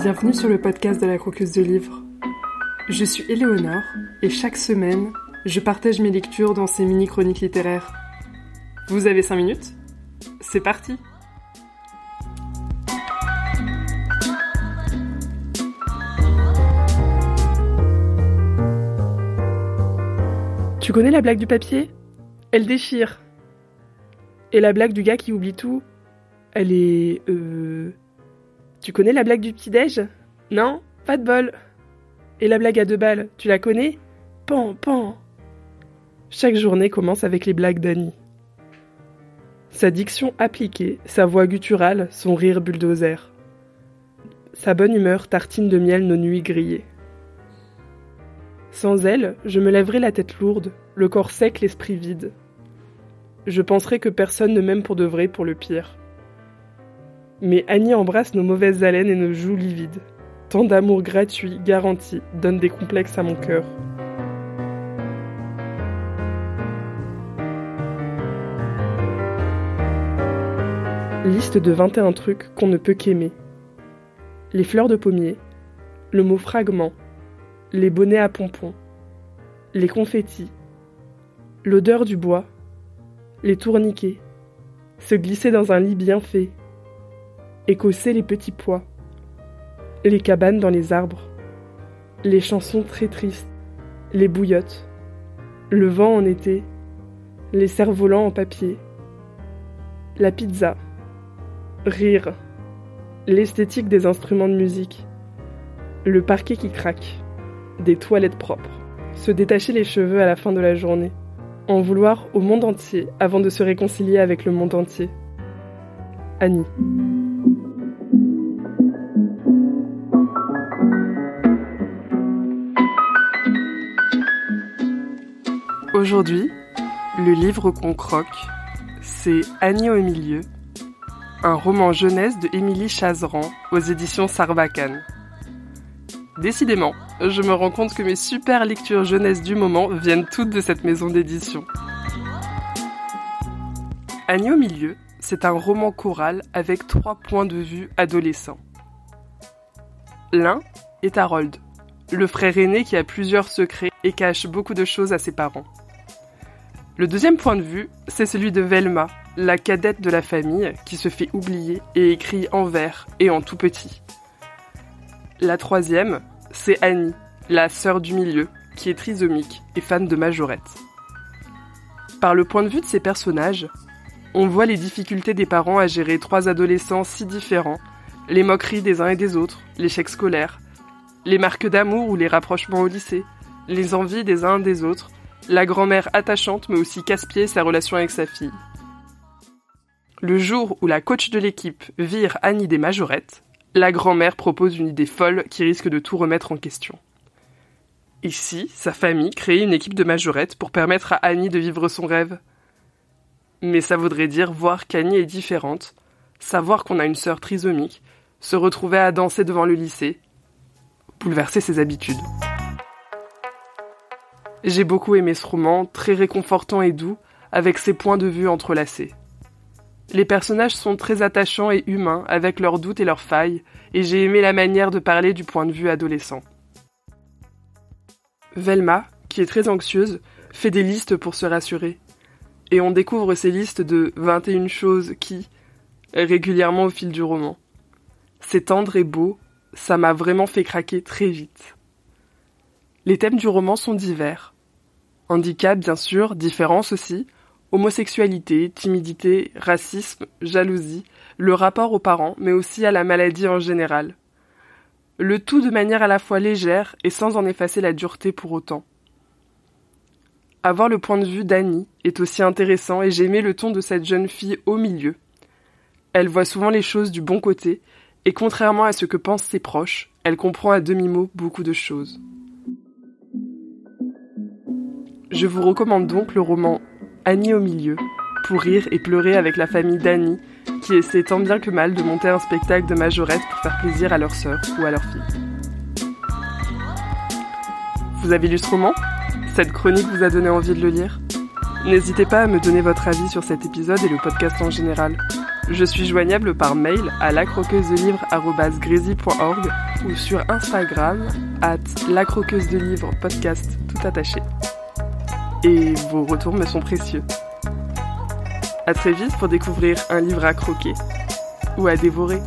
Bienvenue sur le podcast de la croqueuse de livres. Je suis Éléonore et chaque semaine, je partage mes lectures dans ces mini-chroniques littéraires. Vous avez 5 minutes? C'est parti Tu connais la blague du papier? Elle déchire. Et la blague du gars qui oublie tout Elle est... Euh... Tu connais la blague du petit-déj? Non? Pas de bol. Et la blague à deux balles, tu la connais? Pan, pan. Chaque journée commence avec les blagues d'Annie. Sa diction appliquée, sa voix gutturale, son rire bulldozer. Sa bonne humeur tartine de miel nos nuits grillées. Sans elle, je me lèverais la tête lourde, le corps sec, l'esprit vide. Je penserais que personne ne m'aime pour de vrai pour le pire. Mais Annie embrasse nos mauvaises haleines et nos joues livides. Tant d'amour gratuit, garanti, donne des complexes à mon cœur. Liste de 21 trucs qu'on ne peut qu'aimer. Les fleurs de pommier, le mot fragment, les bonnets à pompons, les confettis, l'odeur du bois, les tourniquets, se glisser dans un lit bien fait, écosser les petits pois, les cabanes dans les arbres, les chansons très tristes, les bouillottes, le vent en été, les cerfs-volants en papier, la pizza, rire, l'esthétique des instruments de musique, le parquet qui craque, des toilettes propres, se détacher les cheveux à la fin de la journée, en vouloir au monde entier avant de se réconcilier avec le monde entier. Annie. Aujourd'hui, le livre qu'on croque, c'est Annie au milieu, un roman jeunesse de Émilie Chazeran aux éditions Sarbacane. Décidément, je me rends compte que mes super lectures jeunesse du moment viennent toutes de cette maison d'édition. Annie au milieu, c'est un roman choral avec trois points de vue adolescents. L'un est Harold, le frère aîné qui a plusieurs secrets et cache beaucoup de choses à ses parents. Le deuxième point de vue, c'est celui de Velma, la cadette de la famille qui se fait oublier et écrit en vert et en tout petit. La troisième, c'est Annie, la sœur du milieu, qui est trisomique et fan de majorette. Par le point de vue de ces personnages, on voit les difficultés des parents à gérer trois adolescents si différents, les moqueries des uns et des autres, l'échec scolaire, les marques d'amour ou les rapprochements au lycée, les envies des uns des autres, la grand-mère attachante mais aussi casse-pied sa relation avec sa fille. Le jour où la coach de l'équipe vire Annie des majorettes, la grand-mère propose une idée folle qui risque de tout remettre en question. Ici, sa famille crée une équipe de majorettes pour permettre à Annie de vivre son rêve. Mais ça voudrait dire voir qu'Annie est différente, savoir qu'on a une sœur trisomique, se retrouver à danser devant le lycée, bouleverser ses habitudes. J'ai beaucoup aimé ce roman, très réconfortant et doux, avec ses points de vue entrelacés. Les personnages sont très attachants et humains, avec leurs doutes et leurs failles, et j'ai aimé la manière de parler du point de vue adolescent. Velma, qui est très anxieuse, fait des listes pour se rassurer. Et on découvre ces listes de 21 choses qui, régulièrement au fil du roman. C'est tendre et beau, ça m'a vraiment fait craquer très vite. Les thèmes du roman sont divers. Handicap, bien sûr, différence aussi, homosexualité, timidité, racisme, jalousie, le rapport aux parents, mais aussi à la maladie en général. Le tout de manière à la fois légère et sans en effacer la dureté pour autant. Avoir le point de vue d'Annie est aussi intéressant et j'ai aimé le ton de cette jeune fille au milieu. Elle voit souvent les choses du bon côté et contrairement à ce que pensent ses proches, elle comprend à demi-mot beaucoup de choses. Je vous recommande donc le roman Annie au milieu, pour rire et pleurer avec la famille d'Annie, qui essaie tant bien que mal de monter un spectacle de majorette pour faire plaisir à leur sœur ou à leur fille. Vous avez lu ce roman? Cette chronique vous a donné envie de le lire? N'hésitez pas à me donner votre avis sur cet épisode et le podcast en général. Je suis joignable par mail à lacroqueusedelivre.org ou sur Instagram, at la croqueuse de livres podcast tout attaché. Et vos retours me sont précieux. À très vite pour découvrir un livre à croquer ou à dévorer.